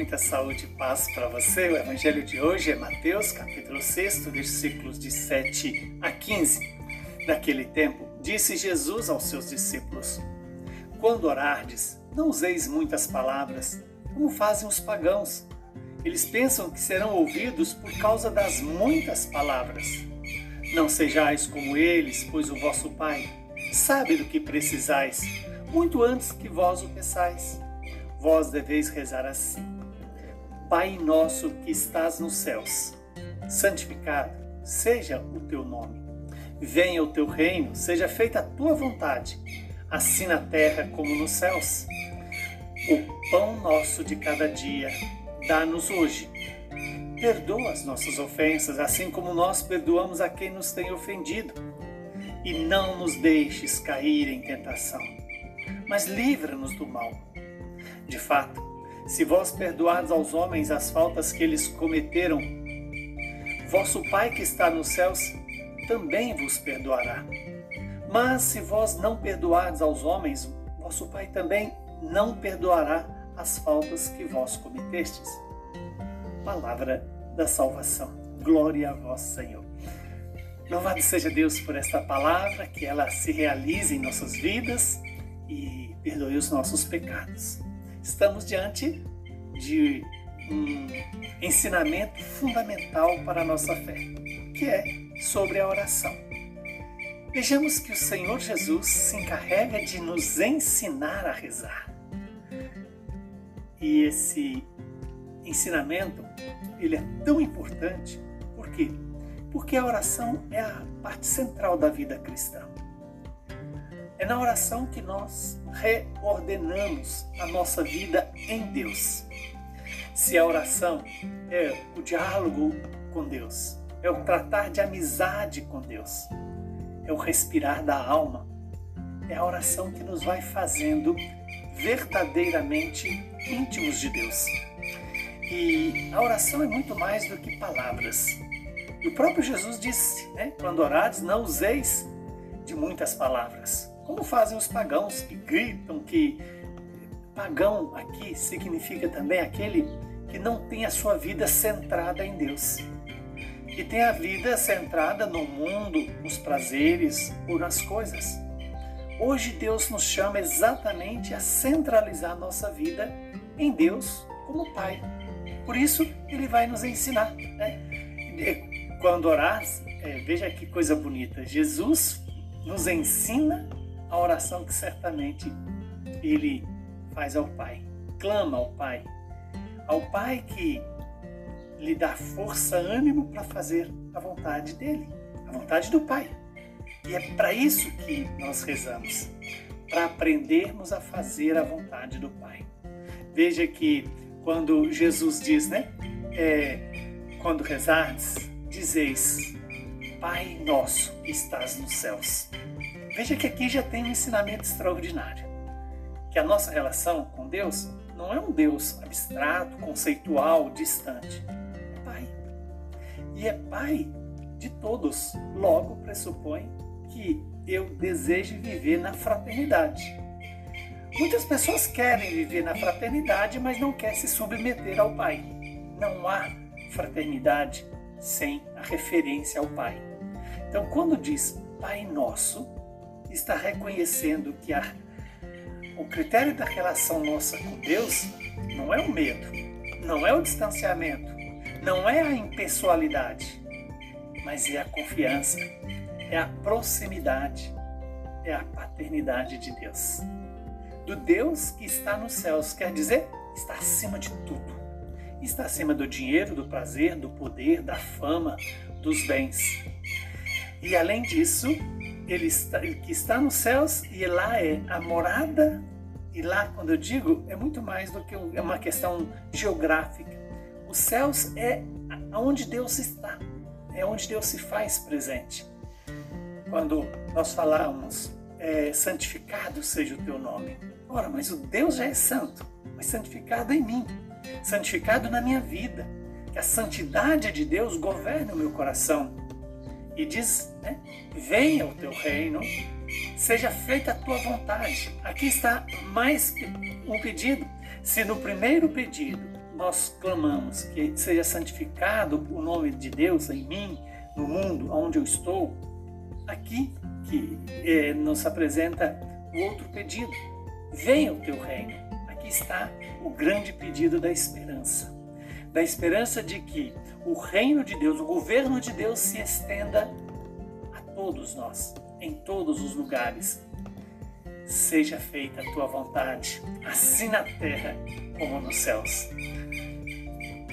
muita saúde e paz para você. O evangelho de hoje é Mateus, capítulo 6, versículos de 7 a 15. Naquele tempo, disse Jesus aos seus discípulos: Quando orardes, não useis muitas palavras, como fazem os pagãos. Eles pensam que serão ouvidos por causa das muitas palavras. Não sejais como eles, pois o vosso Pai sabe do que precisais, muito antes que vós o peçais vós deveis rezar assim: Pai nosso que estás nos céus, santificado seja o teu nome. Venha o teu reino, seja feita a tua vontade, assim na terra como nos céus. O pão nosso de cada dia, dá-nos hoje. Perdoa as nossas ofensas, assim como nós perdoamos a quem nos tem ofendido. E não nos deixes cair em tentação, mas livra-nos do mal de fato, se vós perdoardes aos homens as faltas que eles cometeram, vosso Pai que está nos céus também vos perdoará. Mas se vós não perdoardes aos homens, vosso Pai também não perdoará as faltas que vós cometestes. Palavra da salvação. Glória a vós, Senhor. Louvado seja Deus por esta palavra, que ela se realize em nossas vidas e perdoe os nossos pecados estamos diante de um ensinamento fundamental para a nossa fé, que é sobre a oração. Vejamos que o Senhor Jesus se encarrega de nos ensinar a rezar. E esse ensinamento, ele é tão importante, por quê? Porque a oração é a parte central da vida cristã. É na oração que nós reordenamos a nossa vida em Deus. Se a oração é o diálogo com Deus, é o tratar de amizade com Deus, é o respirar da alma, é a oração que nos vai fazendo verdadeiramente íntimos de Deus. E a oração é muito mais do que palavras. E o próprio Jesus disse, né, quando orares, não useis de muitas palavras, como fazem os pagãos que gritam que pagão aqui significa também aquele que não tem a sua vida centrada em Deus. Que tem a vida centrada no mundo, nos prazeres ou nas coisas. Hoje Deus nos chama exatamente a centralizar nossa vida em Deus como Pai. Por isso Ele vai nos ensinar. Né? Quando orar, é, veja que coisa bonita. Jesus nos ensina a oração que certamente ele faz ao Pai. Clama ao Pai. Ao Pai que lhe dá força, ânimo para fazer a vontade dele, a vontade do Pai. E é para isso que nós rezamos, para aprendermos a fazer a vontade do Pai. Veja que quando Jesus diz, né? É, quando rezardes, dizeis, Pai nosso que estás nos céus. Veja que aqui já tem um ensinamento extraordinário. Que a nossa relação com Deus não é um Deus abstrato, conceitual, distante. É Pai. E é Pai de todos. Logo pressupõe que eu desejo viver na fraternidade. Muitas pessoas querem viver na fraternidade, mas não querem se submeter ao Pai. Não há fraternidade sem a referência ao Pai. Então, quando diz Pai Nosso, está reconhecendo que a, o critério da relação nossa com Deus não é o medo, não é o distanciamento, não é a impessoalidade, mas é a confiança, é a proximidade, é a paternidade de Deus. Do Deus que está nos céus, quer dizer, está acima de tudo. Está acima do dinheiro, do prazer, do poder, da fama, dos bens. E além disso, ele está, que está nos céus e lá é a morada. E lá, quando eu digo, é muito mais do que é uma questão geográfica. Os céus é onde Deus está, é onde Deus se faz presente. Quando nós falamos, é, santificado seja o teu nome. Ora, mas o Deus já é santo, mas santificado em mim, santificado na minha vida. Que a santidade de Deus governe o meu coração e diz: né, Venha o teu reino, seja feita a tua vontade. Aqui está mais um pedido. Se no primeiro pedido nós clamamos que seja santificado o nome de Deus em mim, no mundo onde eu estou, aqui que eh, nos apresenta o outro pedido: venha o teu reino. Aqui está o grande pedido da esperança. Da esperança de que o reino de Deus, o governo de Deus se estenda a todos nós, em todos os lugares. Seja feita a tua vontade, assim na terra como nos céus.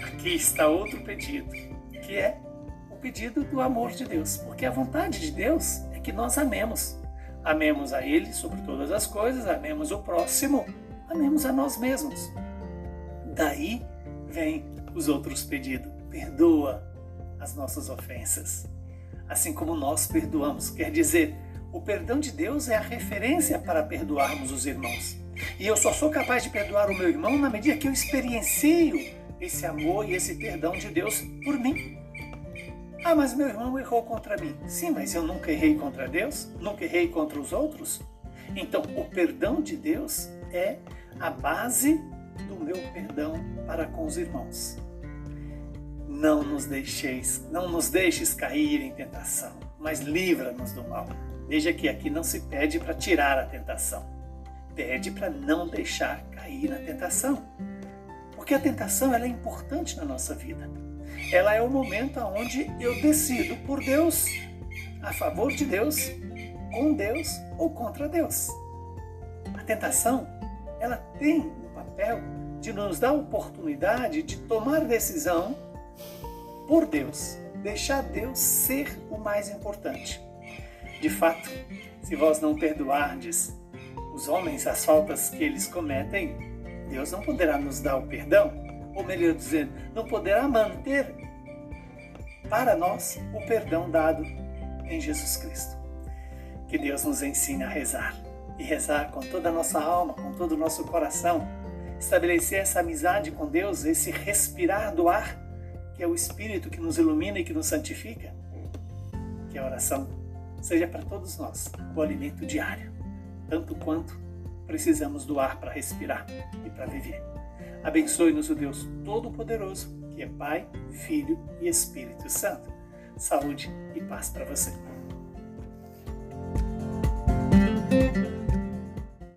Aqui está outro pedido, que é o pedido do amor de Deus, porque a vontade de Deus é que nós amemos. Amemos a Ele sobre todas as coisas, amemos o próximo, amemos a nós mesmos. Daí vem os outros pedidos. Perdoa as nossas ofensas, assim como nós perdoamos. Quer dizer, o perdão de Deus é a referência para perdoarmos os irmãos. E eu só sou capaz de perdoar o meu irmão na medida que eu experiencio esse amor e esse perdão de Deus por mim. Ah, mas meu irmão errou contra mim. Sim, mas eu nunca errei contra Deus? Nunca errei contra os outros? Então, o perdão de Deus é a base meu perdão para com os irmãos. Não nos deixeis, não nos deixes cair em tentação, mas livra-nos do mal. Veja que aqui não se pede para tirar a tentação, pede para não deixar cair na tentação. Porque a tentação é importante na nossa vida. Ela é o momento onde eu decido por Deus, a favor de Deus, com Deus ou contra Deus. A tentação, ela tem o papel de nos dar a oportunidade de tomar decisão por Deus, deixar Deus ser o mais importante. De fato, se vós não perdoardes os homens as faltas que eles cometem, Deus não poderá nos dar o perdão, ou melhor dizendo, não poderá manter para nós o perdão dado em Jesus Cristo. Que Deus nos ensine a rezar e rezar com toda a nossa alma, com todo o nosso coração, estabelecer essa amizade com Deus, esse respirar do ar, que é o Espírito que nos ilumina e que nos santifica. Que a oração seja para todos nós o alimento diário, tanto quanto precisamos do ar para respirar e para viver. Abençoe-nos o Deus Todo-Poderoso, que é Pai, Filho e Espírito Santo. Saúde e paz para você.